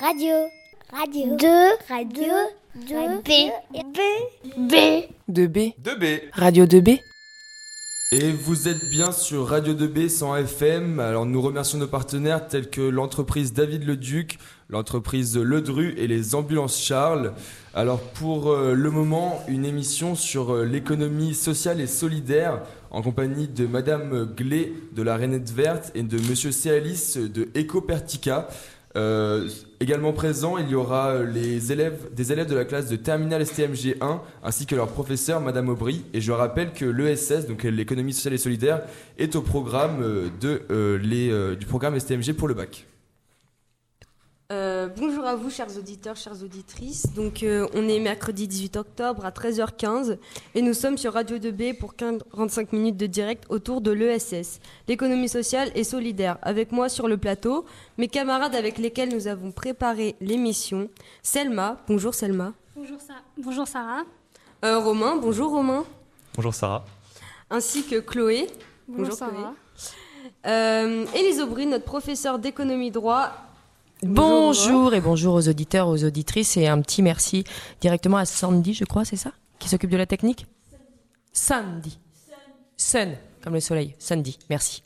Radio. Radio. 2. Radio. 2. B. B. B. 2B. 2B. Radio 2B. Et vous êtes bien sur Radio 2B 100 FM. Alors nous remercions nos partenaires tels que l'entreprise David Leduc, l'entreprise Ledru et les ambulances Charles. Alors pour euh, le moment, une émission sur euh, l'économie sociale et solidaire en compagnie de Madame Glé de la Rainette Verte et de Monsieur Céalis de Ecopertica. Euh, également présent, il y aura les élèves, des élèves de la classe de terminale STMG 1 ainsi que leur professeur Madame Aubry. Et je rappelle que l'ESS, donc l'économie sociale et solidaire, est au programme euh, euh, euh, du programme STMG pour le bac. Euh, bonjour à vous, chers auditeurs, chères auditrices. Donc, euh, on est mercredi 18 octobre à 13h15 et nous sommes sur Radio 2B pour 45 minutes de direct autour de l'ESS, l'économie sociale et solidaire. Avec moi sur le plateau, mes camarades avec lesquels nous avons préparé l'émission. Selma, bonjour Selma. Bonjour, Sa- bonjour Sarah. Euh, Romain, bonjour Romain. Bonjour Sarah. Ainsi que Chloé. Bonjour, Chloé. Sarah. Euh, Élise Aubry, notre professeure d'économie droit. Bonjour et bonjour aux auditeurs, aux auditrices et un petit merci directement à Sandy, je crois, c'est ça Qui s'occupe de la technique? Sandy. Sun, comme le soleil. Sandy, merci.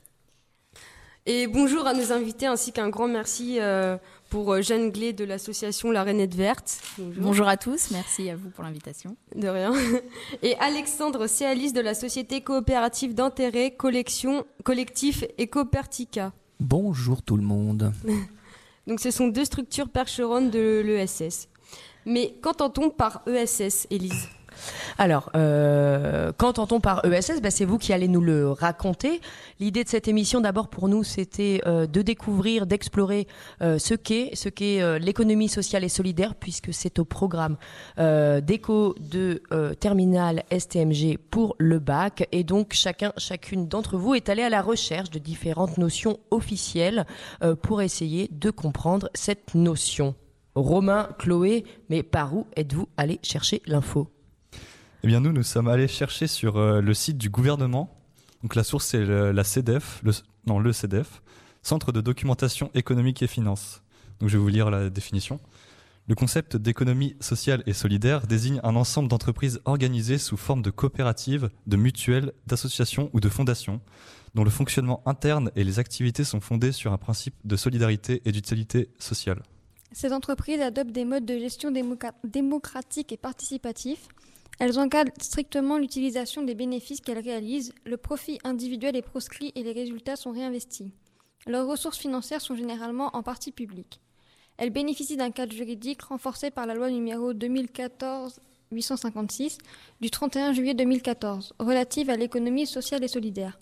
Et bonjour à nos invités ainsi qu'un grand merci euh, pour euh, Jeanne Glé de l'association La Rainette Verte. Bonjour à tous, merci à vous pour l'invitation. De rien. Et Alexandre Céalis de la société coopérative d'intérêt collection collectif Ecopertica. Bonjour tout le monde. Donc ce sont deux structures percheronnes de l'ESS. Mais qu'entend-on par ESS, Élise? Alors, euh, qu'entend-on par ESS bah, C'est vous qui allez nous le raconter. L'idée de cette émission, d'abord pour nous, c'était euh, de découvrir, d'explorer euh, ce qu'est l'économie sociale et solidaire, puisque c'est au programme d'éco de terminal STMG pour le bac. Et donc, chacun, chacune d'entre vous est allé à la recherche de différentes notions officielles pour essayer de comprendre cette notion. Romain, Chloé, mais par où êtes-vous allé chercher l'info? Eh bien nous, nous sommes allés chercher sur euh, le site du gouvernement. Donc la source c'est le- la le, non le CEDEF, Centre de documentation économique et finance. Donc je vais vous lire la définition. Le concept d'économie sociale et solidaire désigne un ensemble d'entreprises organisées sous forme de coopératives, de mutuelles, d'associations ou de fondations, dont le fonctionnement interne et les activités sont fondées sur un principe de solidarité et d'utilité sociale. Ces entreprises adoptent des modes de gestion démocratiques et participatifs. Elles encadrent strictement l'utilisation des bénéfices qu'elles réalisent, le profit individuel est proscrit et les résultats sont réinvestis. Leurs ressources financières sont généralement en partie publiques. Elles bénéficient d'un cadre juridique renforcé par la loi numéro 2014-856 du 31 juillet 2014 relative à l'économie sociale et solidaire.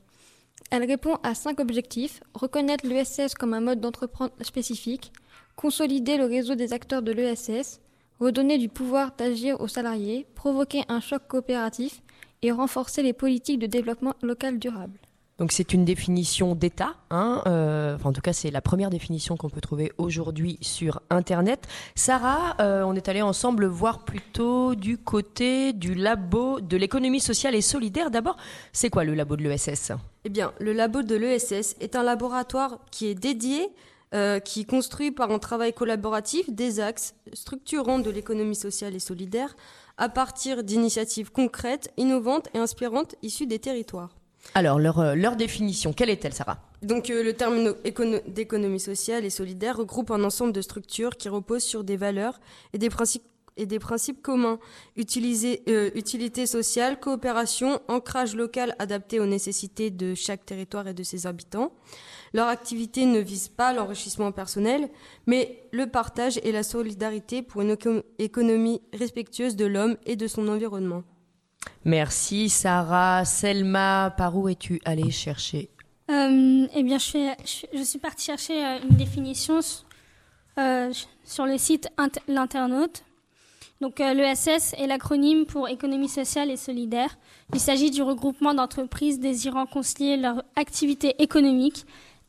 Elle répond à cinq objectifs reconnaître l'ESS comme un mode d'entreprendre spécifique, consolider le réseau des acteurs de l'ESS, redonner du pouvoir d'agir aux salariés, provoquer un choc coopératif et renforcer les politiques de développement local durable. Donc c'est une définition d'État, hein, euh, enfin, en tout cas c'est la première définition qu'on peut trouver aujourd'hui sur Internet. Sarah, euh, on est allé ensemble voir plutôt du côté du labo de l'économie sociale et solidaire. D'abord, c'est quoi le labo de l'ESS Eh bien, le labo de l'ESS est un laboratoire qui est dédié, euh, qui construit par un travail collaboratif des axes structurants de l'économie sociale et solidaire à partir d'initiatives concrètes, innovantes et inspirantes issues des territoires. Alors leur, euh, leur définition, quelle est-elle Sarah? Donc euh, le terme no- écono- d'économie sociale et solidaire regroupe un ensemble de structures qui reposent sur des valeurs et des principes et des principes communs. Utiliser, euh, utilité sociale, coopération, ancrage local adapté aux nécessités de chaque territoire et de ses habitants. Leur activité ne vise pas l'enrichissement personnel, mais le partage et la solidarité pour une éco- économie respectueuse de l'homme et de son environnement. Merci Sarah. Selma, par où es-tu allée chercher? Euh, eh bien, je, fais- je- je suis partie chercher euh, une définition euh, sur le site Int- L'Internaute. Donc, euh, l'ESS est l'acronyme pour économie sociale et solidaire. Il s'agit du regroupement d'entreprises désirant concilier leur activité économique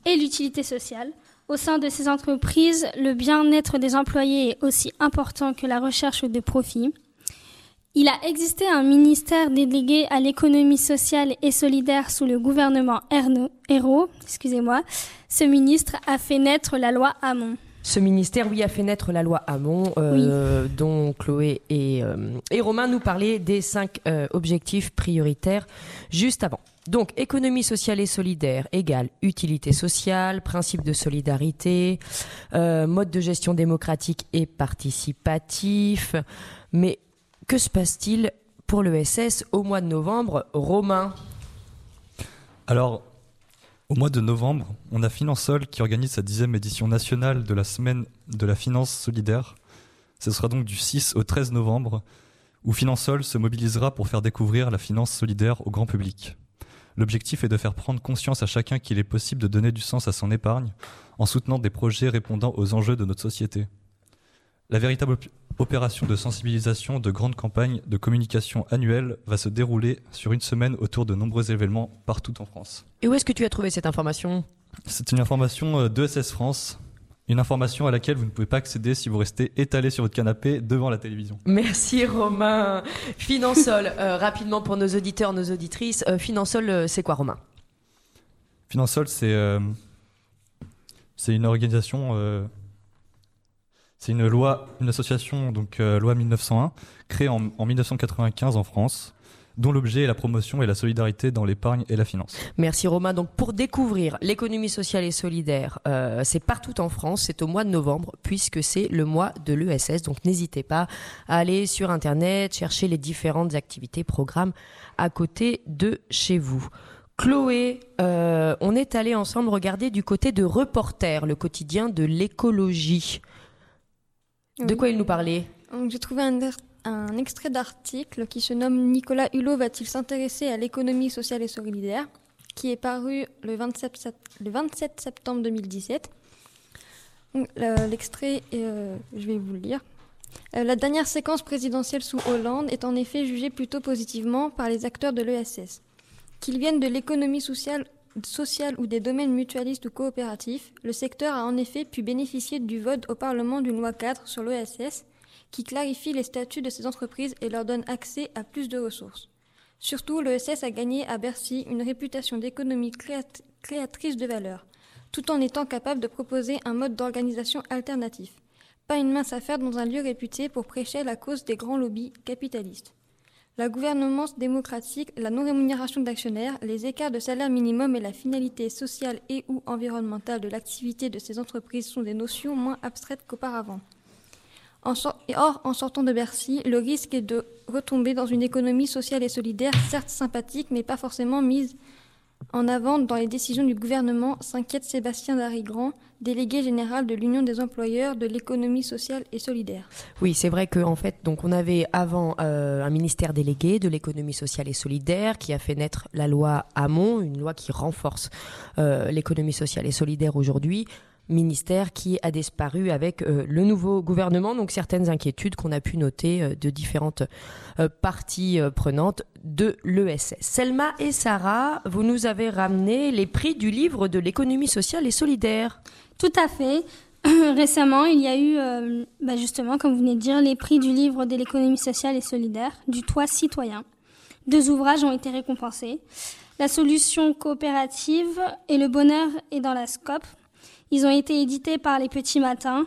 et l'utilité sociale. Au sein de ces entreprises, le bien-être des employés est aussi important que la recherche de profit. Il a existé un ministère délégué à l'économie sociale et solidaire sous le gouvernement Erno-. Excusez-moi. Ce ministre a fait naître la loi Hamon. Ce ministère, oui, a fait naître la loi Hamon, euh, dont Chloé et, euh, et, Romain nous parlaient des cinq euh, objectifs prioritaires juste avant. Donc, économie sociale et solidaire égale utilité sociale, principe de solidarité, mode de gestion démocratique et participatif. Mais que se passe-t-il pour l'ESS au mois de novembre Romain? Alors, au mois de novembre, on a Finansol qui organise sa dixième édition nationale de la semaine de la finance solidaire. Ce sera donc du 6 au 13 novembre, où Finansol se mobilisera pour faire découvrir la finance solidaire au grand public. L'objectif est de faire prendre conscience à chacun qu'il est possible de donner du sens à son épargne en soutenant des projets répondant aux enjeux de notre société. La véritable opération de sensibilisation de grande campagne de communication annuelle va se dérouler sur une semaine autour de nombreux événements partout en France. Et où est-ce que tu as trouvé cette information? C'est une information euh, de SS France, une information à laquelle vous ne pouvez pas accéder si vous restez étalé sur votre canapé devant la télévision. Merci Romain. Finansol, euh, rapidement pour nos auditeurs, nos auditrices, euh, Finansol, c'est quoi Romain? Finansol, c'est c'est une organisation c'est une loi, une association, donc euh, loi 1901, créée en, 1995 en France dont l'objet est la promotion et la solidarité dans l'épargne et la finance. Merci Romain. Donc pour découvrir l'économie sociale et solidaire, euh, c'est partout en France, c'est au mois de novembre puisque c'est le mois de l'ESS. Donc n'hésitez pas à aller sur Internet, chercher les différentes activités, programmes à côté de chez vous. Chloé, euh, on est allé ensemble regarder du côté de Reporter, le quotidien de l'écologie. De quoi il nous parlait J'ai trouvé un, extrait d'article qui se nomme Nicolas Hulot va-t-il s'intéresser à l'économie sociale et solidaire qui est paru le 27, le 27 septembre 2017. L'extrait, euh, je vais vous le lire. Euh, la dernière séquence présidentielle sous Hollande est en effet jugée plutôt positivement par les acteurs de l'ESS. Qu'ils viennent de l'économie sociale social ou des domaines mutualistes ou coopératifs, le secteur a en effet pu bénéficier du vote au Parlement d'une loi cadre sur l'ESS qui clarifie les statuts de ces entreprises et leur donne accès à plus de ressources. Surtout, l'ESS a gagné à Bercy une réputation d'économie créatrice de valeur, tout en étant capable de proposer un mode d'organisation alternatif. Pas une mince affaire dans un lieu réputé pour prêcher la cause des grands lobbies capitalistes. La gouvernance démocratique, la non-rémunération d'actionnaires, les écarts de salaire minimum et la finalité sociale et ou environnementale de l'activité de ces entreprises sont des notions moins abstraites qu'auparavant. or, en sortant de Bercy, le risque est de retomber dans une économie sociale et solidaire, certes sympathique, mais pas forcément mise en avant dans les décisions du gouvernement, s'inquiète Sébastien Darigrand, délégué général de l'Union des employeurs de l'économie sociale et solidaire. Oui, c'est vrai qu'en fait, donc on avait avant euh, un ministère délégué de l'économie sociale et solidaire qui a fait naître la loi Hamon, une loi qui renforce euh, l'économie sociale et solidaire aujourd'hui ministère qui a disparu avec euh, le nouveau gouvernement. Donc certaines inquiétudes qu'on a pu noter euh, de différentes euh, parties prenantes de l'ESS. Selma et Sarah, vous nous avez ramené les prix du livre de l'économie sociale et solidaire. Tout à fait. Récemment, il y a eu, bah, justement, comme vous venez de dire, les prix du livre de l'économie sociale et solidaire, du toit citoyen. Deux ouvrages ont été récompensés. La solution coopérative et le bonheur est dans la scope ils ont été édités par les Petits Matins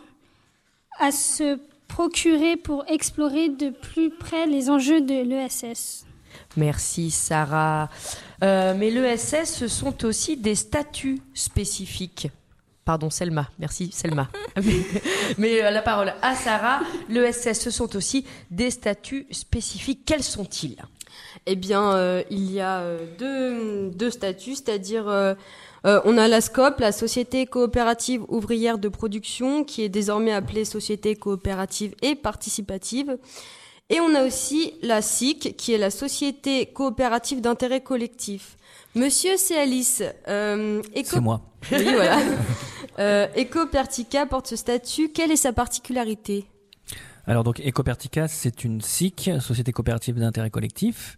à se procurer pour explorer de plus près les enjeux de l'ESS. Merci Sarah. Euh, mais l'ESS, ce sont aussi des statuts spécifiques. Pardon, Selma. Merci, Selma. mais euh, la parole à Sarah. L'ESS, ce sont aussi des statuts spécifiques. Quels sont-ils? Eh bien, euh, il y a deux, deux statuts, c'est-à-dire euh, on a la SCOP, la Société coopérative ouvrière de production, qui est désormais appelée Société coopérative et participative. Et on a aussi la SIC, qui est la Société coopérative d'intérêt collectif. Monsieur Céalis, euh, C'est moi. Oui, voilà. euh, Ecopertica porte ce statut. Quelle est sa particularité? Alors donc Ecopertica, c'est une SIC, Société coopérative d'intérêt collectif.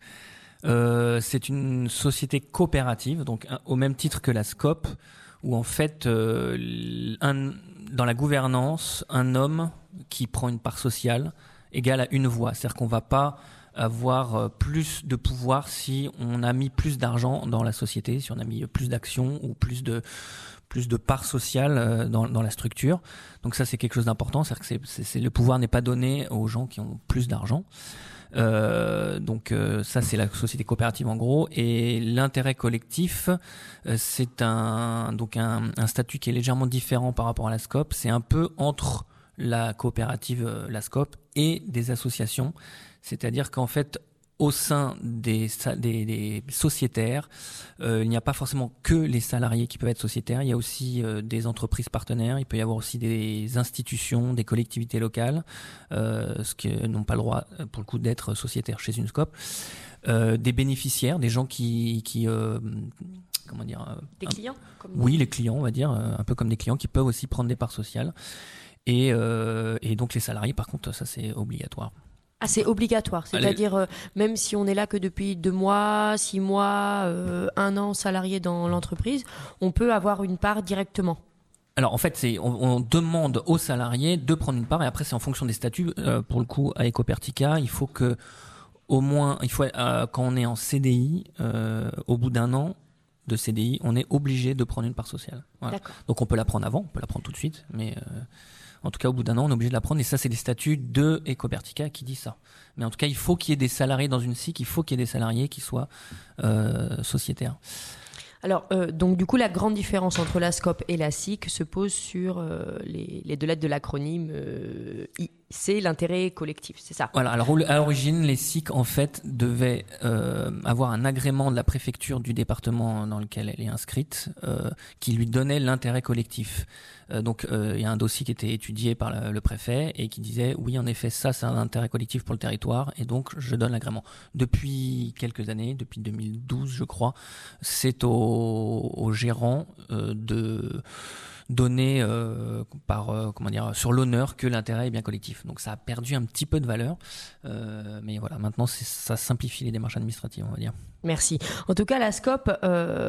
Euh, c'est une société coopérative, donc au même titre que la SCOP, où en fait, euh, dans la gouvernance, un homme qui prend une part sociale égale à une voix. C'est-à-dire qu'on va pas avoir euh, plus de pouvoir si on a mis plus d'argent dans la société, si on a mis plus d'actions ou plus de plus de part sociale dans, la structure. Donc ça, c'est quelque chose d'important. C'est-à-dire que le pouvoir n'est pas donné aux gens qui ont plus d'argent. Euh, donc euh, ça c'est la société coopérative en gros. Et l'intérêt collectif euh, c'est un donc un, un, statut qui est légèrement différent par rapport à la SCOP c'est un peu entre la coopérative la SCOP et des associations. C'est-à-dire qu'en fait au sein des, des, sociétaires, euh, il n'y a pas forcément que les salariés qui peuvent être sociétaires, il y a aussi euh, des entreprises partenaires, il peut y avoir aussi des institutions, des collectivités locales, euh, ce qui n'ont pas le droit pour le coup d'être sociétaires chez une des bénéficiaires, des gens qui... qui comment dire Des clients Oui, les clients, on va dire, un peu comme des clients qui peuvent aussi prendre des parts sociales. Et, et donc les salariés, par contre, ça c'est obligatoire. Ah, c'est obligatoire, c'est-à-dire euh, même si on est là que depuis deux mois, six mois, euh, un an salarié dans l'entreprise, on peut avoir une part directement. Alors en fait, c'est on, demande aux salariés de prendre une part et après c'est en fonction des statuts. Euh, pour le coup, à Ecopertica, il faut que au moins, il faut quand on est en CDI, au bout d'un an de CDI, on est obligé de prendre une part sociale. Donc on peut la prendre avant, on peut la prendre tout de suite, mais en tout cas, au bout d'un an, on est obligé de la prendre. Et ça, c'est les statuts de Ecobertica qui dit ça. Mais en tout cas, il faut qu'il y ait des salariés dans une SIC, il faut qu'il y ait des salariés qui soient euh, sociétaires. Alors, euh, donc du coup, la grande différence entre la SCOP et la SIC se pose sur euh, les, deux lettres de l'acronyme euh, c'est l'intérêt collectif, c'est ça Voilà, alors à l'origine, les SIC, en fait, devaient avoir un agrément de la préfecture du département dans lequel elle est inscrite, qui lui donnait l'intérêt collectif. donc, il y a un dossier qui était étudié par le préfet et qui disait, oui, en effet, ça, c'est un intérêt collectif pour le territoire, et donc je donne l'agrément. Depuis quelques années, depuis 2012, je crois, c'est au aux, gérants euh, de donner euh, par euh, comment dire sur l'honneur que l'intérêt est bien collectif. Donc ça a perdu un petit peu de valeur, mais voilà maintenant ça simplifie les démarches administratives, on va dire. Merci. En tout cas, la SCOP,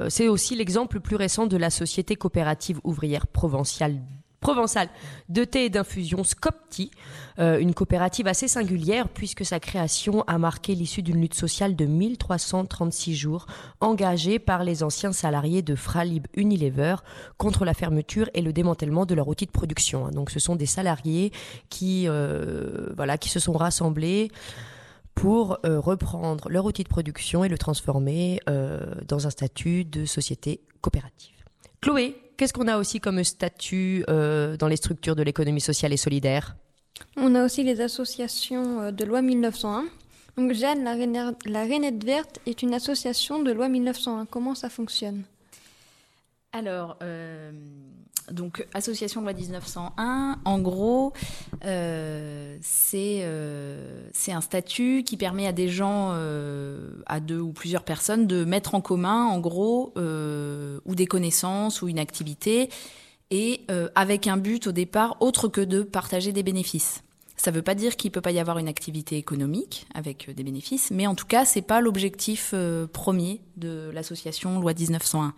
c'est aussi l'exemple le plus récent de la société coopérative ouvrière provinciale provençale de thé et d'infusion Scopti, euh, une coopérative assez singulière puisque sa création a marqué l'issue d'une lutte sociale de 1336 jours engagée par les anciens salariés de Fralib Unilever contre la fermeture et le démantèlement de leur outil de production. Donc ce sont des salariés qui, euh, voilà, qui se sont rassemblés pour euh, reprendre leur outil de production et le transformer dans un statut de société coopérative. Chloé, Qu'est-ce qu'on a aussi comme statut euh, dans les structures de l'économie sociale et solidaire? On a aussi les associations euh, de loi 1901. Donc Jeanne, la, la Rainette Verte est une association de loi 1901. Comment ça fonctionne? Alors, euh, donc association loi 1901, en gros, euh, euh, c'est un statut qui permet à des gens, euh, à deux ou plusieurs personnes, de mettre en commun, en gros, ou des connaissances ou une activité, et avec un but au départ autre que de partager des bénéfices. Ça ne veut pas dire qu'il peut pas y avoir une activité économique avec des bénéfices, mais en tout cas, c'est pas l'objectif premier de l'association loi 1901.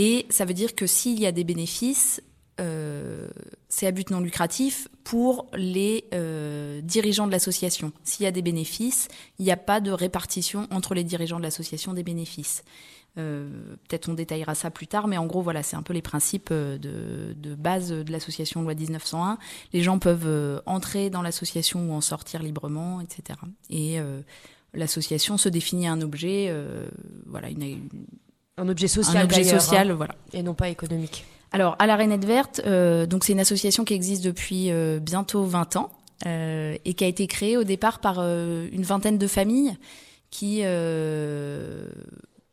Et ça veut dire que s'il y a des bénéfices, euh, c'est à but non lucratif pour les euh, dirigeants de l'association. S'il y a des bénéfices, il n'y a pas de répartition entre les dirigeants de l'association des bénéfices. Euh, peut-être on détaillera ça plus tard, mais en gros, voilà, c'est un peu les principes de, base de l'association loi 1901. Les gens peuvent entrer dans l'association ou en sortir librement, etc. Et l'association se définit un objet, voilà, une, un objet social, un objet social, hein, voilà, et non pas économique. Alors, à la Rainette Verte, euh, donc c'est une association qui existe depuis euh, bientôt 20 ans euh, et qui a été créée au départ par une vingtaine de familles qui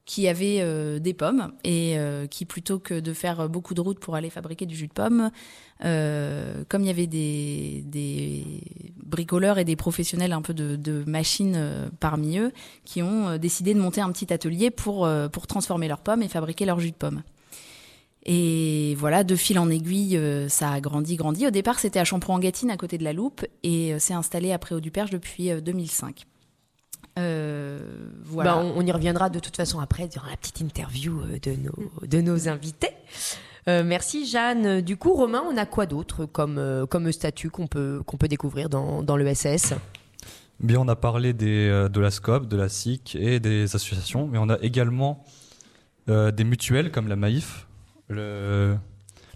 qui avaient des pommes et qui plutôt que de faire beaucoup de routes pour aller fabriquer du jus de pomme, comme il y avait des, bricoleurs et des professionnels un peu de, machines parmi eux, qui ont décidé de monter un petit atelier pour pour transformer leurs pommes et fabriquer leur jus de pomme. Et voilà, de fil en aiguille, euh, ça a grandi, grandi. Au départ, c'était à Champrou-en-Gâtine, à côté de la Loupe, et euh, c'est installé après au Duperge depuis 2005. Euh, voilà. Bah, on, y reviendra de toute façon après, durant la petite interview de nos, de nos invités. Merci Jeanne. Du coup, Romain, on a quoi d'autre comme, comme statut qu'on peut, peut découvrir dans, dans l'ESS Bien, on a parlé des, de la SCOP, de la SIC et des associations, mais on a également des mutuelles comme la Maïf, le,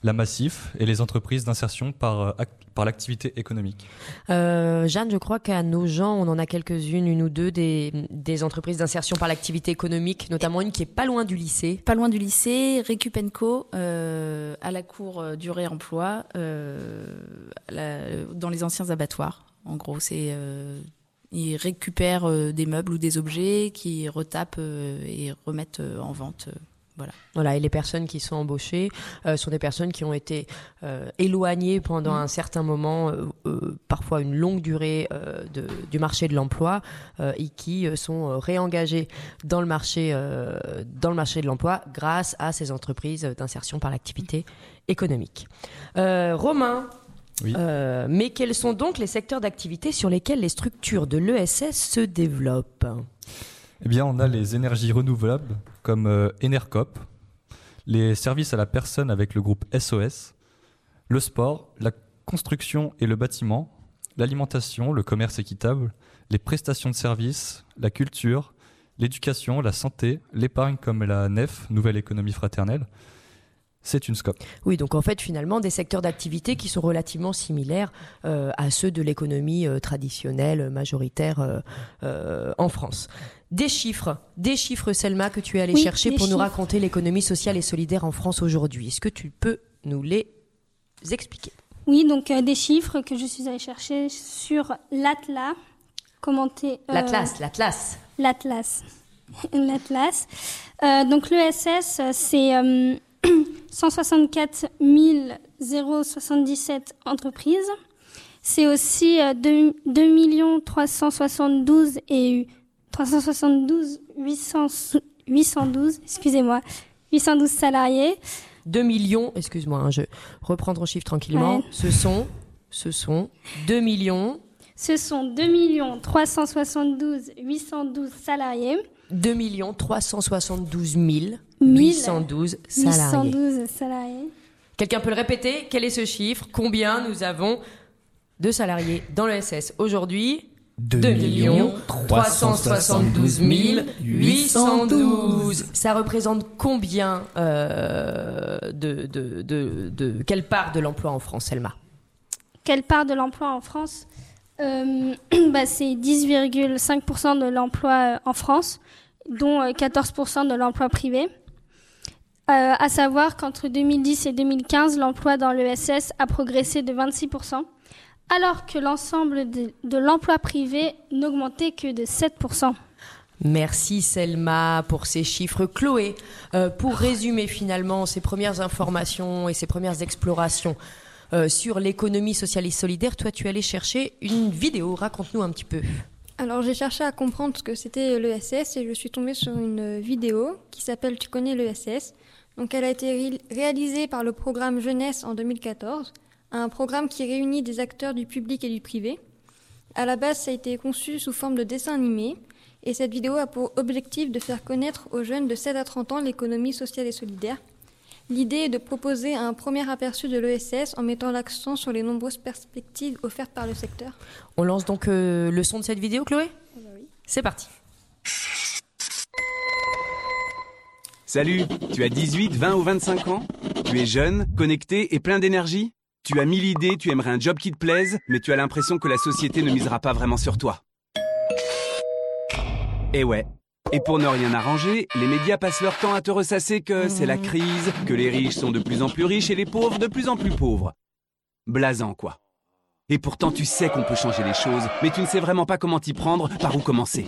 la Massif et les entreprises d'insertion par, euh, par l'activité économique. Euh, Jeanne, je crois qu'à nos gens, on en a quelques-unes, une ou deux, des, des entreprises d'insertion par l'activité économique, notamment une qui est pas loin du lycée. Pas loin du lycée, Récupenco, euh, à la cour euh, du réemploi, euh, la, dans les anciens abattoirs. En gros, c'est ils récupèrent des meubles ou des objets, qui retapent et remettent en vente. Voilà. voilà. Et les personnes qui sont embauchées euh, sont des personnes qui ont été euh, éloignées pendant mmh. un certain moment, euh, parfois une longue durée de, du marché de l'emploi, et qui sont réengagées dans le marché, dans le marché de l'emploi grâce à ces entreprises d'insertion par l'activité économique. Romain. Oui. mais quels sont donc les secteurs d'activité sur lesquels les structures de l'ESS se développent? Eh bien, on a les énergies renouvelables comme euh, Enercop, les services à la personne avec le groupe SOS, le sport, la construction et le bâtiment, l'alimentation, le commerce équitable, les prestations de services, la culture, l'éducation, la santé, l'épargne comme la NEF, Nouvelle Économie Fraternelle, c'est une scope. Oui, donc en fait, finalement, des secteurs d'activité qui sont relativement similaires euh, à ceux de l'économie euh, traditionnelle, majoritaire en France. Des chiffres, des chiffres, Selma, que tu es allé Oui, chercher pour nous raconter l'économie sociale et solidaire en France aujourd'hui. Est-ce que tu peux nous les expliquer? Oui, donc euh, des chiffres que je suis allée chercher sur l'Atlas. Commenté. euh, L'Atlas, l'Atlas. L'Atlas. L'Atlas. Euh, donc l'ESS, c'est euh, 164 077 entreprises. C'est aussi euh, 2, 2 372 et 372 800, 812, excusez-moi, 812 salariés. 2 millions, excuse-moi, hein, je reprends ton chiffre tranquillement. Ouais. Ce sont, ce sont 2 millions, Ce sont 2 372 812 salariés. 2 millions 372 000 Mille 812 salariés. 812 salariés. Quelqu'un peut le répéter? Quel est ce chiffre? Combien nous avons de salariés dans le SS aujourd'hui? 2 millions 372 812. Ça représente combien euh, de, de, de, de- Quelle part de l'emploi en France, Selma? Quelle part de l'emploi en France? Euh, bah, C'est 10,5% de l'emploi euh, en France, dont euh, 14% de l'emploi privé. Euh, à savoir qu'entre 2010 et 2015, l'emploi dans l'ESS a progressé de 26%, alors que l'ensemble de, de l'emploi privé n'augmentait que de 7%. Merci Selma pour ces chiffres. Chloé, euh, pour résumer finalement ces premières informations et ces premières explorations euh, sur l'économie sociale et solidaire, toi tu es allé chercher une vidéo. Raconte-nous un petit peu. Alors j'ai cherché à comprendre ce que c'était l'ESS et je suis tombée sur une vidéo qui s'appelle Tu connais l'ESS. Donc elle a été ré- réalisée par le programme Jeunesse en 2014, un programme qui réunit des acteurs du public et du privé. À la base, ça a été conçu sous forme de dessin animé et cette vidéo a pour objectif de faire connaître aux jeunes de 7 à 30 ans l'économie sociale et solidaire. L'idée est de proposer un premier aperçu de l'ESS en mettant l'accent sur les nombreuses perspectives offertes par le secteur. On lance donc euh, le son de cette vidéo, Chloé? C'est parti. Salut, tu as 18, 20 ou 25 ans? Tu es jeune, connecté et plein d'énergie? Tu as mille idées, tu aimerais un job qui te plaise, mais tu as l'impression que la société ne misera pas vraiment sur toi. Et ouais. Et pour ne rien arranger, les médias passent leur temps à te ressasser que c'est la crise, que les riches sont de plus en plus riches et les pauvres de plus en plus pauvres. Blasant, quoi. Et pourtant, tu sais qu'on peut changer les choses, mais tu ne sais vraiment pas comment t'y prendre, par où commencer.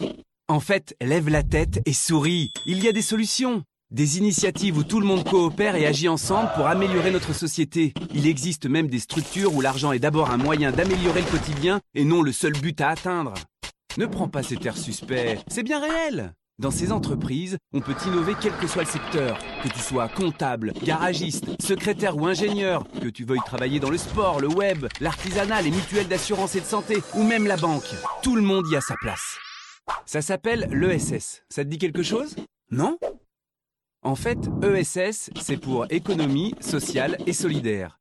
En fait, lève la tête et souris. Il y a des solutions. Des initiatives où tout le monde coopère et agit ensemble pour améliorer notre société. Il existe même des structures où l'argent est d'abord un moyen d'améliorer le quotidien et non le seul but à atteindre. Ne prends pas cet air suspect, c'est bien réel. Dans ces entreprises, on peut innover quel que soit le secteur. Que tu sois comptable, garagiste, secrétaire ou ingénieur, que tu veuilles travailler dans le sport, le web, l'artisanat, les mutuelles d'assurance et de santé, ou même la banque. Tout le monde y a sa place. Ça s'appelle l'ESS. Ça te dit quelque chose? Non? En fait, ESS, c'est pour économie sociale et solidaire.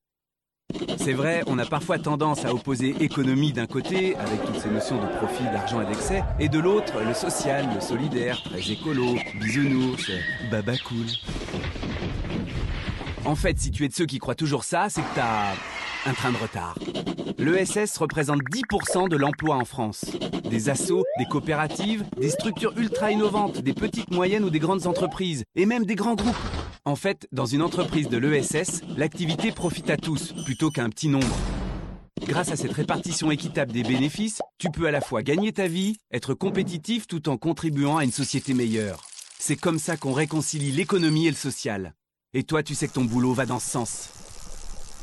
C'est vrai, on a parfois tendance à opposer économie d'un côté, avec toutes ces notions de profit, d'argent et d'excès, et de l'autre, le social, le solidaire, très écolo, bisounours, baba cool. En fait, si tu es de ceux qui croient toujours ça, c'est que t'as un train de retard. L'ESS représente 10% de l'emploi en France. Des assos, des coopératives, des structures ultra innovantes, des petites, moyennes ou des grandes entreprises, et même des grands groupes. En fait, dans une entreprise de l'ESS, l'activité profite à tous, plutôt qu'à un petit nombre. Grâce à cette répartition équitable des bénéfices, tu peux à la fois gagner ta vie, être compétitif tout en contribuant à une société meilleure. C'est comme ça qu'on réconcilie l'économie et le social. Et toi, tu sais que ton boulot va dans ce sens.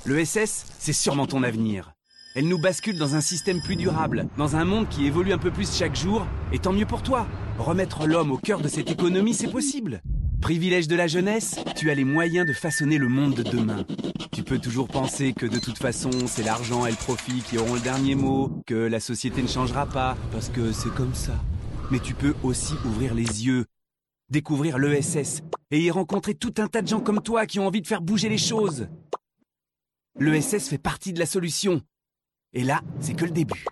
L'ESS, c'est sûrement ton avenir. Elle nous bascule dans un système plus durable, dans un monde qui évolue un peu plus chaque jour, et tant mieux pour toi. Remettre l'homme au cœur de cette économie, c'est possible. Privilège de la jeunesse, tu as les moyens de façonner le monde de demain. Tu peux toujours penser que de toute façon, c'est l'argent et le profit qui auront le dernier mot, que la société ne changera pas, parce que c'est comme ça. Mais tu peux aussi ouvrir les yeux, découvrir l'ESS, et y rencontrer tout un tas de gens comme toi qui ont envie de faire bouger les choses. L'ESS fait partie de la solution. Et là, c'est que le début.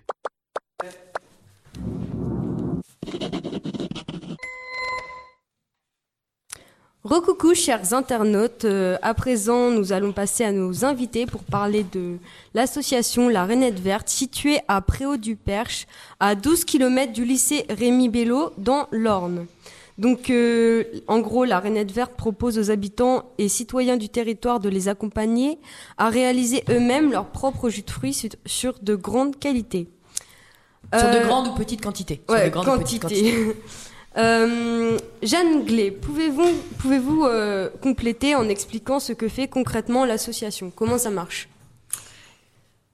Recoucou chers internautes, Euh, à présent nous allons passer à nos invités pour parler de l'association La Rainette Verte située à Préau du Perche, à 12 km du lycée Rémi Bello dans l'Orne. Donc euh, en gros la Rainette Verte propose aux habitants et citoyens du territoire de les accompagner à réaliser eux-mêmes leur propre jus de fruits sur, de grandes qualités. Sur de Euh, grandes ou petites quantités. Sur Ouais, de grandes ou petites quantité. quantités. Euh, Jeanne Glé, pouvez-vous pouvez-vous euh, compléter en expliquant ce que fait concrètement l'association? Comment ça marche?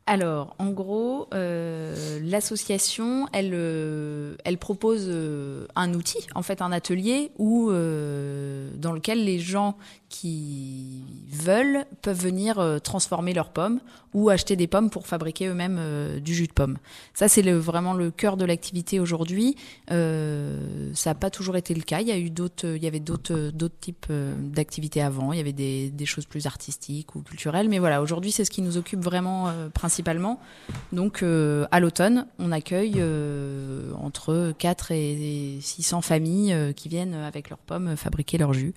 Alors, en gros, euh, l'association, elle, euh, elle propose euh, un outil, en fait, un atelier où, dans lequel les gens qui veulent peuvent venir euh, transformer leurs pommes ou acheter des pommes pour fabriquer eux-mêmes euh, du jus de pomme. Ça, c'est vraiment le cœur de l'activité aujourd'hui. Euh, ça n'a pas toujours été le cas. Il y a eu d'autres, il y avait d'autres, types d'activités avant. Il y avait des, choses plus artistiques ou culturelles. Mais voilà, aujourd'hui, c'est ce qui nous occupe vraiment principalement. Donc, à l'automne, on accueille entre 4 et 600 familles qui viennent avec leurs pommes fabriquer leur jus.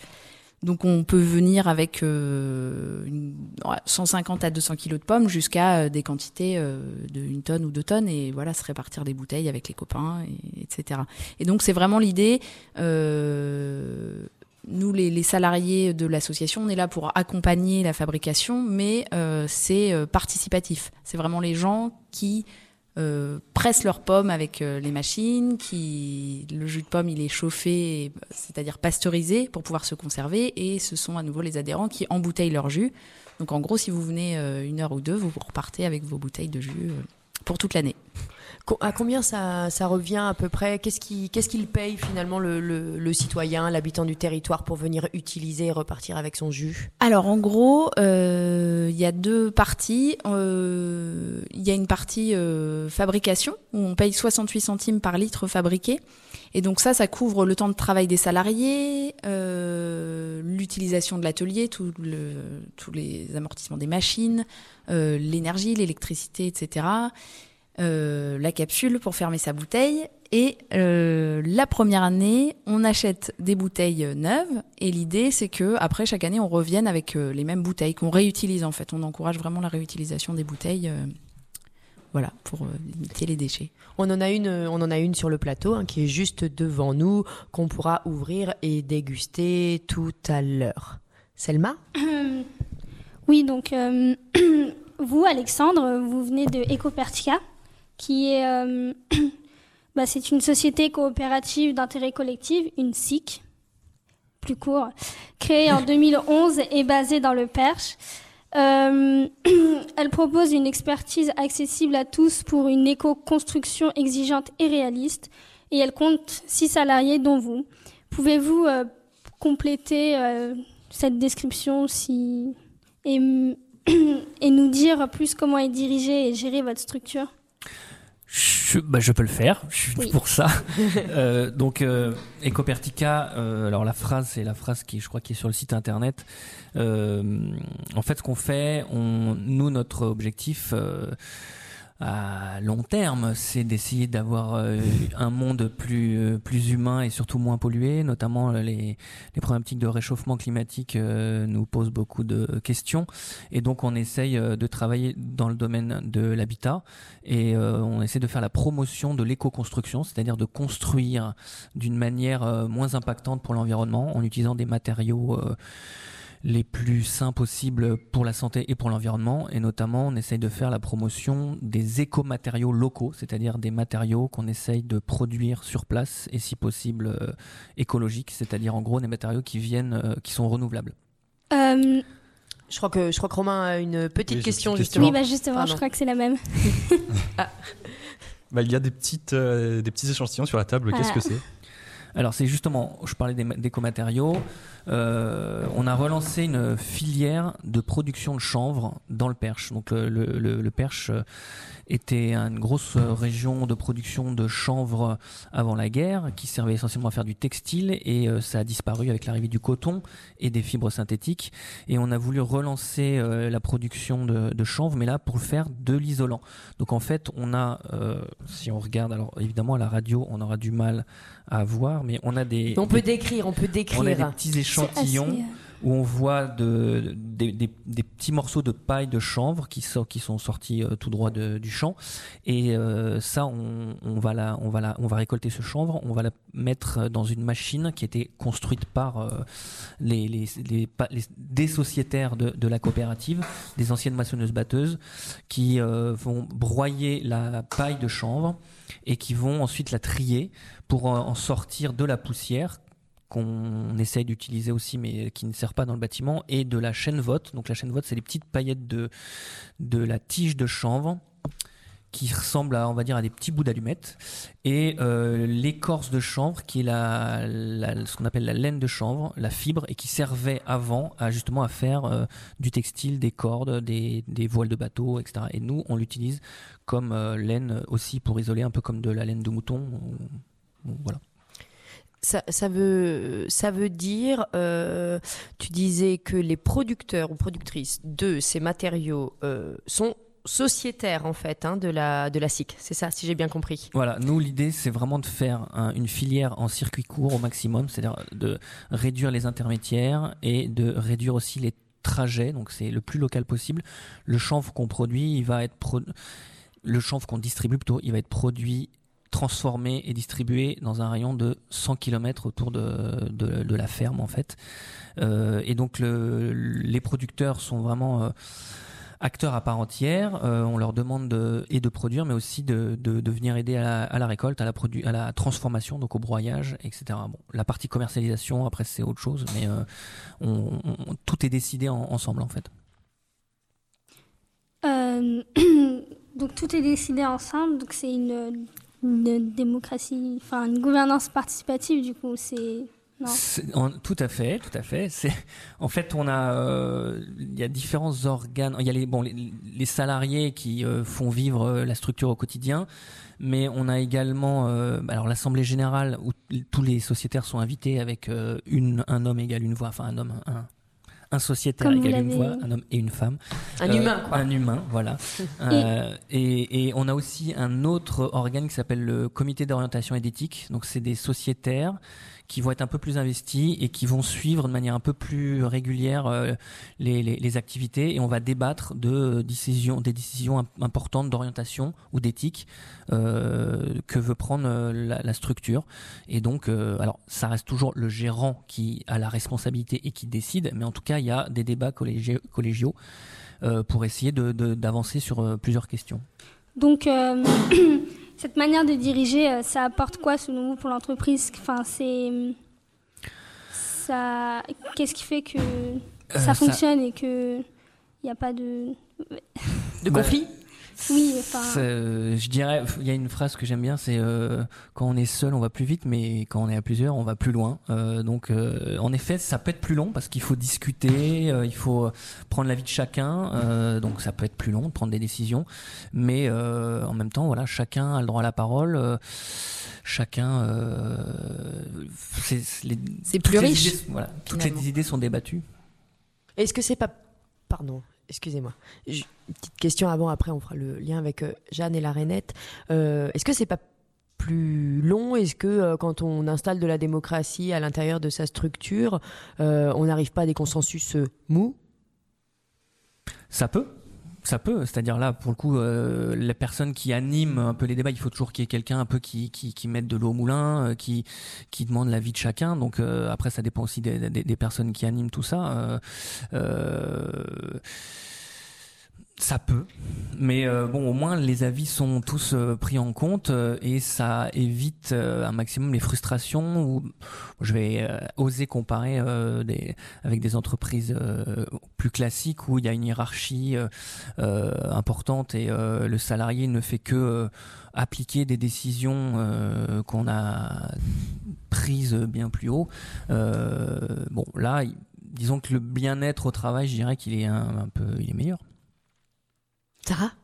Donc on peut venir avec euh, une- ouais, 150 à 200 kilos de pommes jusqu'à euh, des quantités euh, de une tonne ou deux tonnes et voilà se répartir des bouteilles avec les copains et, etc. Et donc c'est vraiment l'idée. euh, nous les, salariés de l'association, on est là pour accompagner la fabrication, mais euh, c'est euh, participatif. C'est vraiment les gens qui euh, pressent leurs pommes avec euh, les machines, qui le jus de pomme il est chauffé, c'est-à-dire pasteurisé pour pouvoir se conserver, et ce sont à nouveau les adhérents qui embouteillent leur jus. Donc en gros, si vous venez euh, une heure ou deux, vous repartez avec vos bouteilles de jus pour toute l'année. À combien ça, revient à peu près? Qu'est-ce qui- qu'est-ce qu'il paye finalement le, citoyen, l'habitant du territoire pour venir utiliser et repartir avec son jus? Alors en gros, euh, il y a deux parties. Euh, Il y a une partie euh, fabrication où on paye 68 centimes par litre fabriqué. Et donc ça, ça couvre le temps de travail des salariés, l'utilisation de l'atelier, tous les amortissements des machines, l'énergie, l'électricité, etc. Euh, la capsule pour fermer sa bouteille. Et euh, la première année, on achète des bouteilles neuves. Et l'idée, c'est que après chaque année, on revienne avec euh, les mêmes bouteilles qu'on réutilise. En fait, on encourage vraiment la réutilisation des bouteilles. euh, voilà, pour euh, limiter les déchets. On en a une, on en a une sur le plateau hein, qui est juste devant nous, qu'on pourra ouvrir et déguster tout à l'heure. Selma? Oui, donc euh, vous, Alexandre, vous venez de Ecopertica, qui est, euh, bah, c'est une société coopérative d'intérêt collectif, une SIC, plus court, créée en 2011 et basée dans le Perche. Euh, elle propose une expertise accessible à tous pour une éco-construction exigeante et réaliste, et elle compte six salariés, dont vous. Pouvez-vous euh, compléter euh, cette description si et, et nous dire plus comment est dirigée et gérée votre structure? Je, bah, je peux le faire, je suis Oui. pour ça. Euh, donc, euh, Ecopertica, euh, alors la phrase, c'est la phrase qui, je crois, qui est sur le site internet. Euh, en fait, ce qu'on fait, on, nous, notre objectif, euh, à long terme, c'est d'essayer d'avoir euh, un monde plus euh, plus humain et surtout moins pollué. Notamment les, les problématiques de réchauffement climatique euh, nous posent beaucoup de questions et donc on essaye de travailler dans le domaine de l'habitat et on essaie de faire la promotion de l'éco-construction, c'est-à-dire de construire d'une manière moins impactante pour l'environnement en utilisant des matériaux les plus sains possibles pour la santé et pour l'environnement. Et notamment, on essaye de faire la promotion des écomatériaux locaux, c'est-à-dire des matériaux qu'on essaye de produire sur place et si possible euh, écologiques, c'est-à-dire en gros des matériaux qui viennent, euh, qui sont renouvelables. Euh, je crois que je crois que Romain a une petite question, justement. Oui, bah justement, je crois que c'est la même. Ah. Bah, il y a des petites des petits échantillons sur la table. Qu'est-ce que c'est? Alors c'est justement, je parlais d'écomatériaux, euh, on a relancé une filière de production de chanvre dans le Perche. Donc le, le, le Perche était une grosse région de production de chanvre avant la guerre, qui servait essentiellement à faire du textile, et euh, ça a disparu avec l'arrivée du coton et des fibres synthétiques. Et on a voulu relancer euh, la production de, de, chanvre, mais là pour faire de l'isolant. Donc en fait, on a, euh, si on regarde, alors évidemment à la radio, on aura du mal à voir, mais on a des. On peut décrire, on peut décrire. On a des petits échantillons où on voit de, des, des, des, petits morceaux de paille de chanvre qui, sort, qui sont sortis euh, tout droit de, du champ. Et euh, ça, on, on, va la, on, va la, on va récolter ce chanvre, on va la mettre dans une machine qui a été construite par euh, les, les, les, les, des sociétaires de, de, la coopérative, des anciennes maçonneuses-batteuses, qui vont broyer la paille de chanvre et qui vont ensuite la trier pour en sortir de la poussière qu'on essaye d'utiliser aussi, mais qui ne sert pas dans le bâtiment, et de la chaîne vote. Donc la chaîne vote, c'est les petites paillettes de, de la tige de chanvre qui ressemble à, on va dire, à des petits bouts d'allumettes, et euh, l'écorce de chanvre, qui est la, ce qu'on appelle la laine de chanvre, la fibre, et qui servait avant à justement à faire euh, du textile, des cordes, des, des, voiles de bateau, etc. Et nous, on l'utilise comme euh, laine aussi pour isoler, un peu comme de la laine de mouton. Voilà ça, veut, ça veut dire, euh, tu disais que les producteurs ou productrices de ces matériaux euh, sont sociétaires en fait hein, de la de la SIC. C'est ça, si j'ai bien compris. Voilà, nous l'idée c'est vraiment de faire une filière en circuit court au maximum, c'est-à-dire de réduire les intermédiaires et de réduire aussi les trajets. Donc c'est le plus local possible. Le chanvre qu'on produit, il va être le chanvre qu'on distribue plutôt, il va être produit transformé et distribué dans un rayon de 100 km autour de, de, la ferme en fait. Euh, et donc le, les producteurs sont vraiment euh, acteurs à part entière. Euh, on leur demande de, et de produire, mais aussi de, de, venir aider à la, récolte, à la, à la transformation, donc au broyage, etc. Bon, la partie commercialisation, après c'est autre chose, mais tout est décidé ensemble en fait. donc tout est décidé ensemble, donc c'est une une démocratie, enfin une gouvernance participative du coup, c'est non tout à fait, tout à fait. En fait on a euh, il y a différents organes. Il y a les bon les, salariés qui euh, font vivre euh, la structure au quotidien, mais on a également alors l'assemblée générale où tous les sociétaires sont invités avec une un homme égale une voix, enfin un homme un, un sociétaire égale une voix, un homme et une femme. Un humain, quoi. Un humain, voilà. Euh, et, et, on a aussi un autre organe qui s'appelle le comité d'orientation et d'éthique. Donc, c'est des sociétaires qui vont être un peu plus investis et qui vont suivre de manière un peu plus régulière euh, les, activités et on va débattre de décisions, des décisions importantes d'orientation ou d'éthique euh, que veut prendre euh, la, structure. Et donc, alors ça reste toujours le gérant qui a la responsabilité et qui décide, mais en tout cas il y a des débats collégiaux, pour essayer d'avancer de, sur plusieurs questions. Donc Cette manière de diriger, euh, ça apporte quoi selon vous pour l'entreprise? Enfin, c'est ça. Qu'est-ce qui fait que euh, ça fonctionne et que il n'y a pas de de conflit? Oui, enfin. Euh, je dirais, il y a une phrase que j'aime bien, c'est euh, quand on est seul, on va plus vite, mais quand on est à plusieurs, on va plus loin. Euh, donc, euh, en effet, ça peut être plus long parce qu'il faut discuter, euh, il faut prendre l'avis de chacun. donc, ça peut être plus long de prendre des décisions, mais en même temps, voilà, chacun a le droit à la parole. chacun, c'est plus riche. voilà, toutes les idées sont débattues. Est-ce que c'est pas, pardon, excusez-moi. Petite question avant, après on fera le lien avec Jeanne et la Rainette. Est-ce que c'est pas plus long? Est-ce que quand on installe de la démocratie à l'intérieur de sa structure, on n'arrive pas à des consensus mous? Ça peut. Ça peut, c'est-à-dire là, pour le coup, euh, la personne qui anime un peu les débats, il faut toujours qu'il y ait quelqu'un un peu qui, qui, qui mette de l'eau au moulin, euh, qui, qui demande l'avis de chacun. Donc euh, après, ça dépend aussi des, des, des, personnes qui animent tout ça. Ça peut, mais euh, bon, au moins les avis sont tous euh, pris en compte euh, et ça évite un maximum les frustrations. Ou je vais oser comparer des, avec des entreprises plus classiques où il y a une hiérarchie importante et le salarié ne fait que appliquer des décisions qu'on a prises bien plus haut. bon, là, disons que le bien-être au travail, je dirais qu'il est un, un peu, il est meilleur.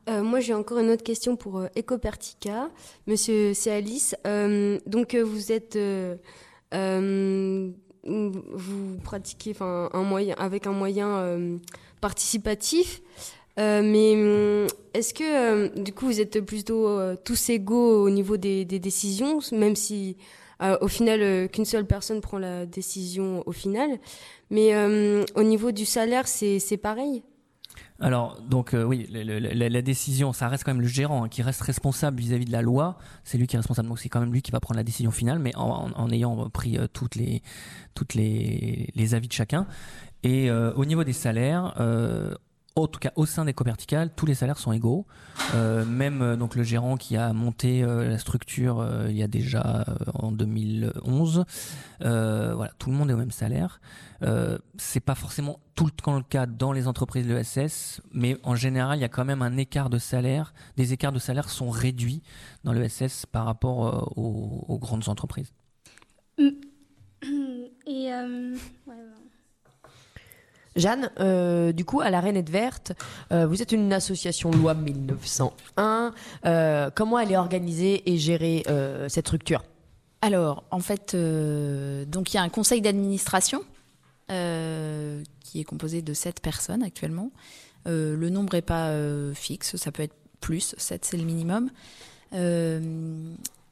Euh, Moi, j'ai encore une autre question pour euh, Ecopertica. Monsieur, c'est Alice. Euh, donc, vous êtes. vous pratiquez un moyen, avec un moyen participatif. mais est-ce que, du coup, vous êtes plutôt tous égaux au niveau des, des décisions, même si. au final, qu'une seule personne prend la décision au final. Mais au niveau du salaire, c'est pareil? Alors, donc euh, oui, la, décision, ça reste quand même le gérant hein, qui reste responsable vis-à-vis de la loi. C'est lui qui est responsable, donc c'est quand même lui qui va prendre la décision finale, mais en, ayant pris euh, toutes les toutes les, les, avis de chacun. Et euh, au niveau des salaires, en tout cas au sein des coverticales, tous les salaires sont égaux. Euh, même euh, donc le gérant qui a monté euh, la structure il y a déjà en 2011, voilà, tout le monde est au même salaire. c'est pas forcément tout le temps le cas dans les entreprises de l'ESS, mais en général il y a quand même un écart de salaire. Des écarts de salaire sont réduits dans l'ESS par rapport aux, grandes entreprises. Et Jeanne, euh, du coup, à la Rainette Verte, euh, vous êtes une association loi 1901. Euh, comment elle est organisée et gérée cette structure? Alors, en fait, il y a un conseil d'administration qui est composé de sept personnes actuellement. le nombre n'est pas fixe, ça peut être plus, 7 c'est le minimum.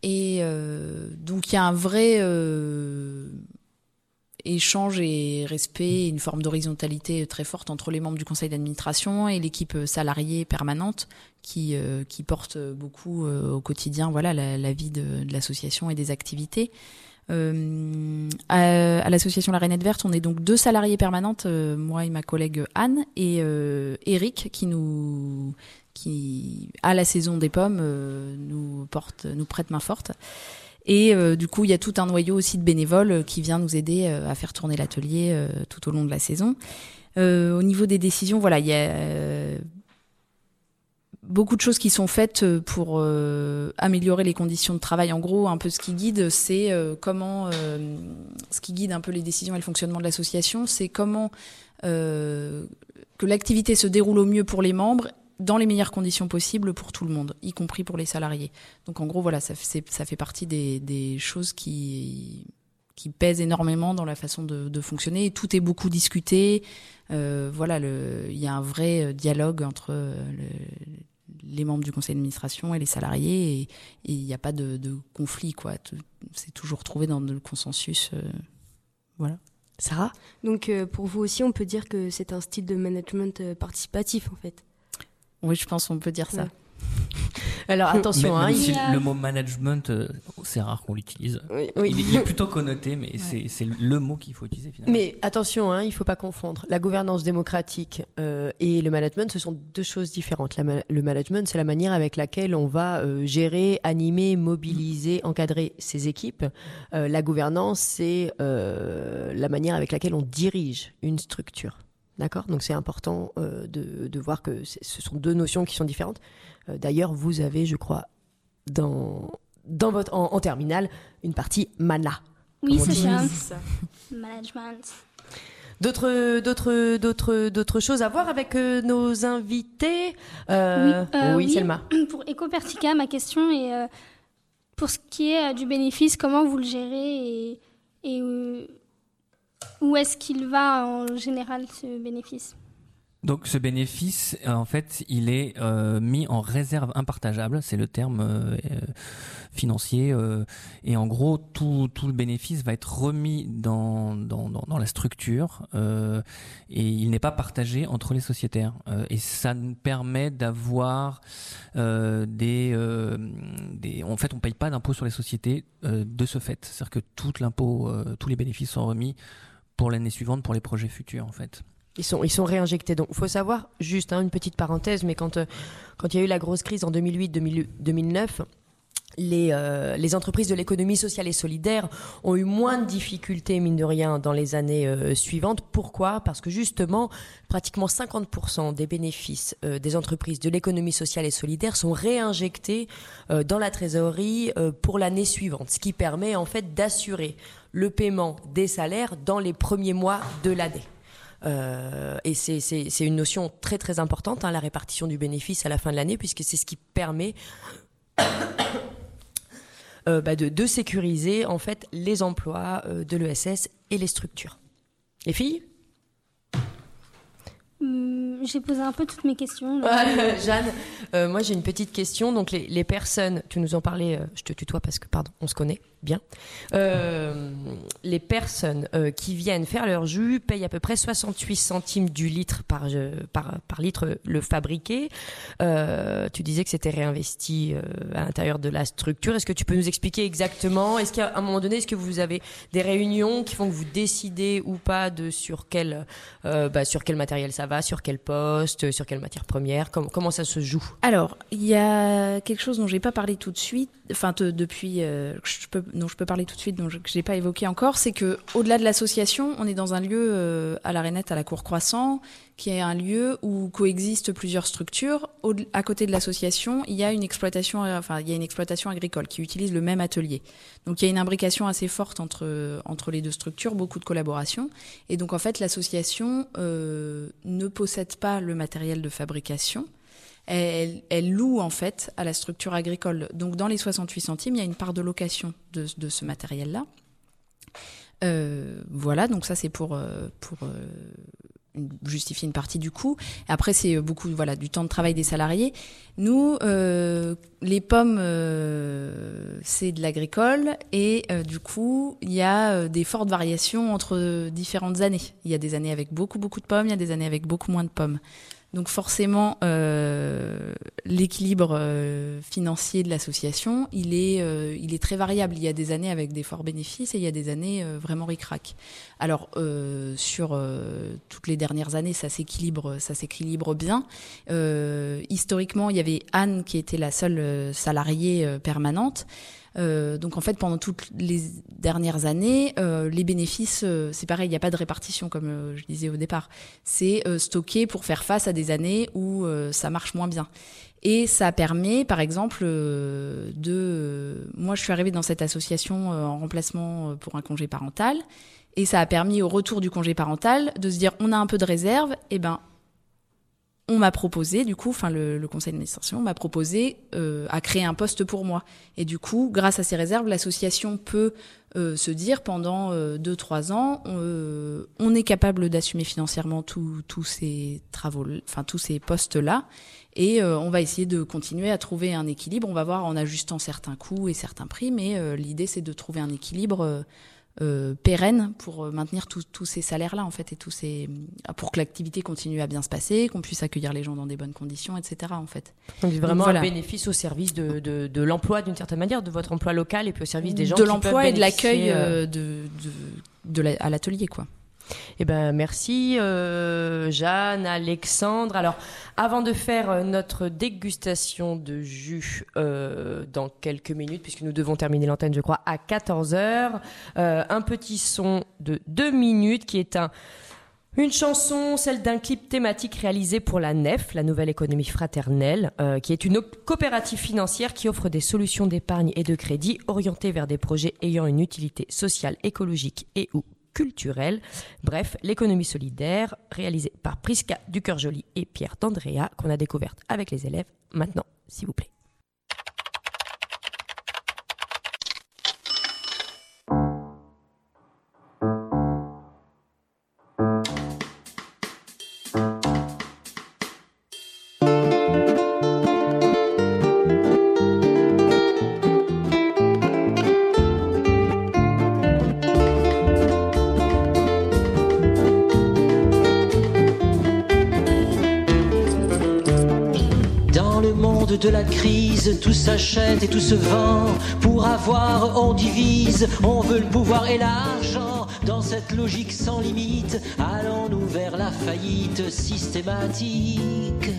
et donc il y a un vrai échange et respect, une forme d'horizontalité très forte entre les membres du conseil d'administration et l'équipe salariée permanente qui, euh, qui porte beaucoup euh, au quotidien voilà, la, vie de, l'association et des activités. Euh, à, l'association La Rainette Verte, on est donc deux salariés permanentes, moi et ma collègue Anne, et Eric qui nous qui à la saison des pommes nous porte nous prête main forte. Et euh, du coup, il y a tout un noyau aussi de bénévoles euh, qui vient nous aider euh, à faire tourner l'atelier tout au long de la saison. au niveau des décisions, voilà, il y a beaucoup de choses qui sont faites pour améliorer les conditions de travail. En gros, un peu ce qui guide, c'est comment, ce qui guide un peu les décisions et le fonctionnement de l'association, c'est comment que l'activité se déroule au mieux pour les membres dans les meilleures conditions possibles pour tout le monde, y compris pour les salariés. Donc en gros, voilà, ça, ça fait partie des, choses qui, pèsent énormément dans la façon de, fonctionner. tout est beaucoup discuté. Euh, voilà, il y a un vrai dialogue entre le, les membres du conseil d'administration et les salariés, et il n'y a pas de, conflit, quoi. C'est toujours trouvé dans le consensus. Euh, voilà. Sarah? Donc euh, pour vous aussi, on peut dire que c'est un style de management euh, participatif, en fait? Oui, je pense qu'on peut dire ça. Alors attention, hein, le mot management, euh, c'est rare qu'on l'utilise. Oui. Il, est plutôt connoté, mais c'est le mot qu'il faut utiliser finalement. Mais attention, hein, il ne faut pas confondre. La gouvernance démocratique euh, et le management, ce sont deux choses différentes. le management, c'est la manière avec laquelle on va euh, gérer, animer, mobiliser, encadrer ses équipes. la gouvernance, c'est la manière avec laquelle on dirige une structure. D'accord? Donc c'est important euh, de, de, voir que ce sont deux notions qui sont différentes. Euh, d'ailleurs, vous avez, je crois, dans, dans votre, en, en terminale, une partie mana. Oui, c'est ça. Management. D'autres, d'autres, d'autres, d'autres choses à voir avec euh, nos invités? Oui, oui, Selma. Pour Ecopertica, ma question est pour ce qui est du bénéfice, comment vous le gérez et, et où est-ce qu'il va en général ce bénéfice? Donc ce bénéfice, euh, en fait, il est euh, mis en réserve impartageable, c'est le terme euh, financier, et en gros tout, tout le bénéfice va être remis dans, dans, dans, la structure et il n'est pas partagé entre les sociétaires. Et ça nous permet d'avoir des, des... En fait, on paye pas d'impôt sur les sociétés de ce fait. C'est-à-dire que tout l'impôt, tous les bénéfices sont remis pour l'année suivante, pour les projets futurs, en fait. Ils sont, ils sont réinjectés. Donc, il faut savoir, juste hein, une petite parenthèse, mais quand, euh, quand il y a eu la grosse crise en 2008-2009, les, euh, les entreprises de l'économie sociale et solidaire ont eu moins de difficultés, mine de rien, dans les années euh, suivantes. Pourquoi? Parce que justement, pratiquement 50% des bénéfices des entreprises de l'économie sociale et solidaire sont réinjectés dans la trésorerie pour l'année suivante, ce qui permet en fait d'assurer le paiement des salaires dans les premiers mois de l'année. Euh, et c'est- une notion très très importante, hein, la répartition du bénéfice à la fin de l'année, puisque c'est ce qui permet euh, bah, de, de sécuriser en fait les emplois euh, de l'ESS et les structures. Les filles? Hum, J'ai posé un peu toutes mes questions. Euh, Jeanne, euh, moi j'ai une petite question. Donc les, les personnes, tu nous en parlais, euh, je te tutoie parce que pardon, on se connaît bien. Euh, les personnes qui viennent faire leur jus payent à peu près 68 centimes du litre par, par, par litre le fabriqué. Tu disais que c'était réinvesti à l'intérieur de la structure. Est-ce que tu peux nous expliquer exactement? Est-ce qu'à un moment donné, est-ce que vous avez des réunions qui font que vous décidez ou pas de sur quel, bah, sur quel matériel ça va, sur quel poste, sur quelle matière première Com- Comment ça se joue? Alors, il y a quelque chose dont j'ai pas parlé tout de suite, enfin depuis, euh, je peux, dont je peux parler tout de suite, dont je, que pas évoqué encore, c'est que au-delà de l'association, on est dans un lieu euh, à la Rainette, à la Cour Croissant, qui est un lieu où coexistent plusieurs structures. À côté de l'association, il y a une exploitation, euh, enfin il y a une exploitation agricole qui utilise le même atelier. Donc il y a une imbrication assez forte entre les deux structures, beaucoup de collaboration. Et donc en fait, l'association euh, ne possède pas le matériel de fabrication elle, loue en fait à la structure agricole. Donc dans les 68 centimes, il y a une part de location de, ce matériel-là. Euh, voilà, donc ça c'est pour, justifier une partie du coût. Après c'est euh, beaucoup du temps de travail des salariés. Nous, euh, les pommes, euh, c'est de l'agricole et du coup il y a des fortes variations entre différentes années. Il y a des années avec beaucoup beaucoup de pommes, il y a des années avec beaucoup moins de pommes. Donc forcément, euh, l'équilibre euh, financier de l'association, il est, euh, il est très variable. Il y a des années avec des forts bénéfices et il y a des années euh, vraiment ric-rac. Alors euh, sur toutes les dernières années, ça s'équilibre, ça s'équilibre bien. Historiquement, il y avait Anne qui était la seule salariée permanente. Euh, donc en fait, pendant toutes les dernières années, euh, les bénéfices, euh, c'est pareil, il n'y a pas de répartition comme euh, je disais au départ. C'est euh, stocké pour faire face à des années où euh, ça marche moins bien. Et ça permet, par exemple, de... moi, je suis arrivée dans cette association en remplacement pour un congé parental. Et ça a permis au retour du congé parental de se dire, on a un peu de réserve, et ben on m'a proposé, du coup, enfin le, conseil d'administration m'a proposé euh, à créer un poste pour moi. Et du coup, grâce à ces réserves, l'association peut euh, se dire pendant euh, deux trois ans, euh, on est capable d'assumer financièrement tous ces travaux, enfin tous ces postes là, et euh, on va essayer de continuer à trouver un équilibre. On va voir en ajustant certains coûts et certains prix, mais euh, l'idée c'est de trouver un équilibre. Euh, euh, pérenne pour euh, maintenir tous ces salaires-là en fait et tous ces pour que l'activité continue à bien se passer, qu'on puisse accueillir les gens dans des bonnes conditions, etc. En fait. Donc vraiment voilà. un bénéfice au service de, de, de l'emploi d'une certaine manière, de votre emploi local et puis au service des gens de qui l'emploi et de l'accueil euh, euh, de, de, de la- à l'atelier quoi. Eh ben merci euh, Jeanne, Alexandre. Alors avant de faire euh, notre dégustation de jus euh, dans quelques minutes, puisque nous devons terminer l'antenne, je crois, à 14 h un petit son de deux minutes qui est un une chanson, celle d'un clip thématique réalisé pour la NEF, la nouvelle économie fraternelle, euh, qui est une coopérative financière qui offre des solutions d'épargne et de crédit orientées vers des projets ayant une utilité sociale, écologique et ou culturelle. Bref, l'économie solidaire, réalisée par Prisca Ducœur-Joly et Pierre D'Andrea, qu'on a découverte avec les élèves. Maintenant, s'il vous plaît. Crise, tout s'achète et tout se vend. Pour avoir, on divise, on veut le pouvoir et l'argent. Dans cette logique sans limite, allons-nous vers la faillite systématique?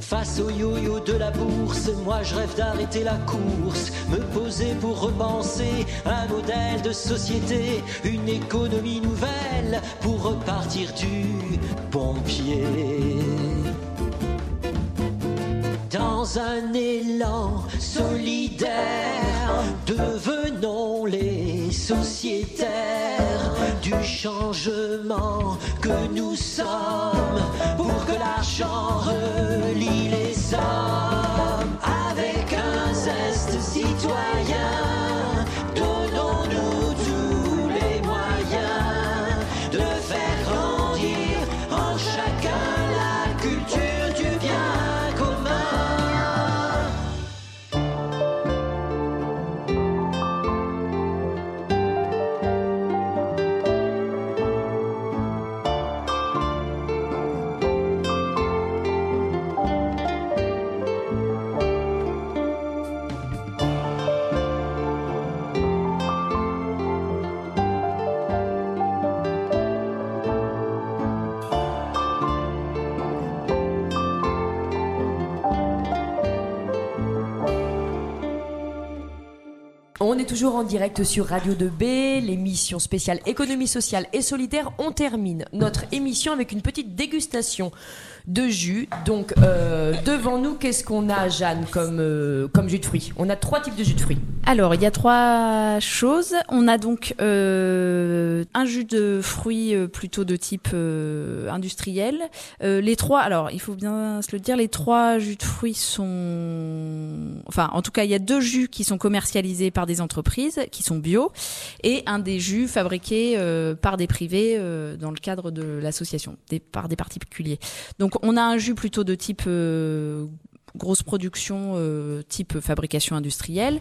Face au yo-yo de la bourse, moi je rêve d'arrêter la course, me poser pour repenser un modèle de société, une économie nouvelle pour repartir du pompier. Dans un élan solidaire, devenons les sociétaires du changement que nous sommes pour que l'argent relie les hommes avec un zeste citoyen. Toujours en direct sur Radio 2B, l'émission spéciale économie sociale et solidaire. On termine notre émission avec une petite dégustation de jus. Donc euh, devant nous, qu'est-ce qu'on a, Jeanne, comme, euh, comme jus de fruits? On a trois types de jus de fruits. Alors, il y a trois choses. On a donc euh, un jus de fruits euh, plutôt de type euh, industriel. Les trois, alors il faut bien se le dire, les trois jus de fruits sont, enfin, en tout cas, il y a deux jus qui sont commercialisés par des entreprises qui sont bio, et un des jus fabriqués par des privés dans le cadre de l'association, des, par des particuliers. Donc, on a un jus plutôt de type grosse production, type fabrication industrielle.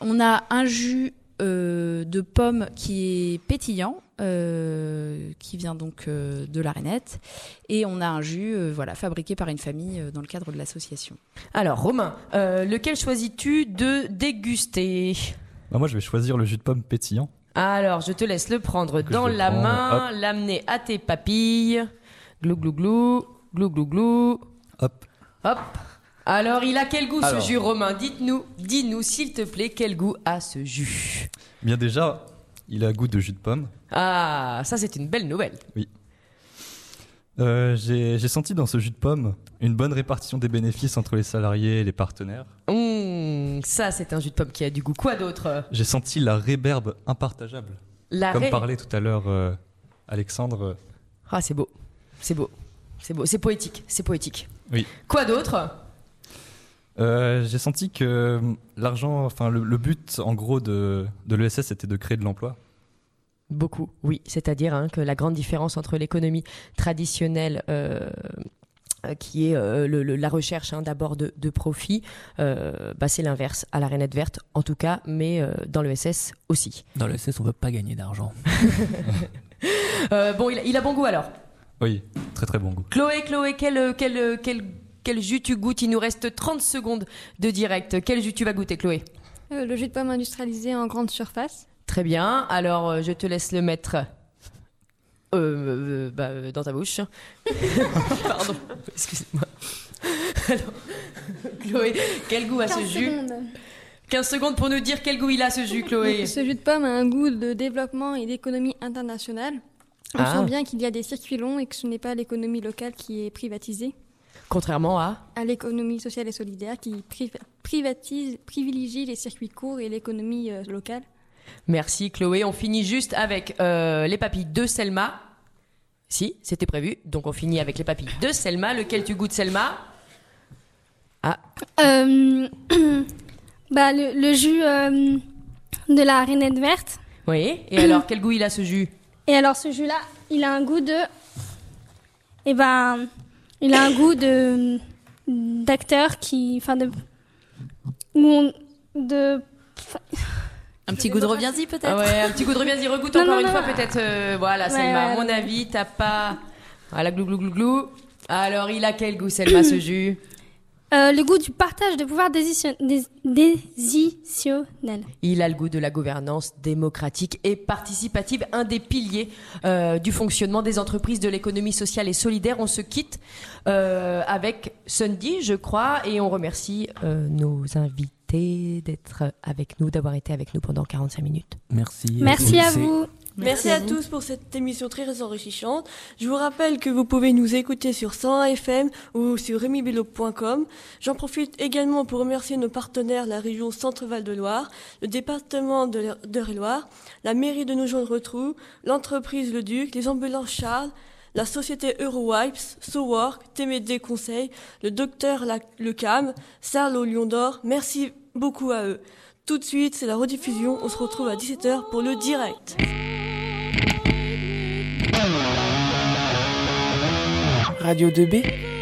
On a un jus euh, de pomme qui est pétillant, euh, qui vient donc euh, de la rainette, et on a un jus, euh, voilà, fabriqué par une famille euh, dans le cadre de l'association. Alors, Romain, euh, lequel choisis-tu de déguster? Bah, moi, je vais choisir le jus de pomme pétillant. Alors, je te laisse le prendre Que dans la prendre, main, l'amener à tes papilles. Glou glou glou, glou glou glou. Hop. Hop. Alors, il a quel goût Alors. ce jus, Romain Dites-nous, dis-nous s'il te plaît, quel goût a ce jus Bien déjà, il a goût de jus de pomme. Ah, ça c'est une belle nouvelle. Oui. Euh, J'ai j'ai senti dans ce jus de pomme une bonne répartition des bénéfices entre les salariés et les partenaires. Hum, ça c'est un jus de pomme qui a du goût. Quoi d'autre? J'ai senti la réberbe impartageable. La Comme ré- parlait tout à l'heure euh, Alexandre. Ah, c'est beau. C'est beau. C'est beau. C'est poétique. C'est poétique. Oui. Quoi d'autre? Euh, J'ai senti que l'argent, enfin le, le but en gros de, de l'ESS c'était de créer de l'emploi. Beaucoup, oui. C'est-à-dire hein, que la grande différence entre l'économie traditionnelle, euh, euh, qui est euh, le- le- la recherche hein, d'abord de, de profit, euh, bah, c'est l'inverse, à la rainette verte en tout cas, mais euh, dans le SS aussi. Dans le SS, on veut pas gagner d'argent. Euh, bon, il, a- il a bon goût alors. Oui, très très bon goût. Chloé, Chloé, quel, quel, quel, quel jus tu goûtes? Il nous reste 30 secondes de direct. Quel jus tu vas goûter, Chloé? Euh, le jus de pomme industrialisé en grande surface. Très bien. Alors, euh, je te laisse le mettre euh, euh, bah, dans ta bouche. Pardon, excusez-moi. Alors, Chloé, quel goût a ce 15 jus? secondes. 15 secondes pour nous dire quel goût il a ce jus, Chloé. Ce jus de pomme a un goût de développement et d'économie internationale. On Ah. sent bien qu'il y a des circuits longs et que ce n'est pas l'économie locale qui est privatisée, Contrairement à. à l'économie sociale et solidaire qui pri- privatise, privilégie les circuits courts et l'économie euh, locale. Merci, Chloé. On finit juste avec euh, les papilles de Selma. Si, c'était prévu. Donc, on finit avec les papilles de Selma. Lequel tu goûtes, Selma? Ah, Euh, bah, le, le jus euh, de la rainette verte. oui. Et alors, quel goût il a ce jus? Et alors ce jus-là, il a un goût de... Eh ben, il a un goût de d'acteur qui, enfin de, où on- de. Un petit goût de reviens-y peut-être Ah ouais, un petit goût de reviens-y, regoute Non, encore non, une non. fois peut-être. euh, voilà, Ouais, Selma, à mon ouais. avis, t'as pas. Voilà, glou glou glou glou. Alors, il a quel goût, Selma, ce jus? Euh, le goût du partage de pouvoir décision- dé- décisionnel. Il a le goût de la gouvernance démocratique et participative, un des piliers euh, du fonctionnement des entreprises de l'économie sociale et solidaire. On se quitte euh, avec Sunday, je crois, et on remercie euh, nos invités d'être avec nous, d'avoir été avec nous pendant 45 minutes. Merci. Merci à vous. Merci, à, tous pour cette émission très enrichissante. Je vous rappelle que vous pouvez nous écouter sur 101 FM ou sur remibello.com. J'en profite également pour remercier nos partenaires, la région Centre-Val de Loire, le département de l'Eure-et-Loire, la mairie de Nogent-le-Rotrou, l'entreprise Le Duc, les ambulances Charles, la société Eurowipes, SoWork, TMD Conseil, le docteur La- Le Cam, Sarlo Lion d'Or. Merci beaucoup à eux. Tout de suite, c'est la rediffusion. On se retrouve à 17h pour le direct. Radio 2B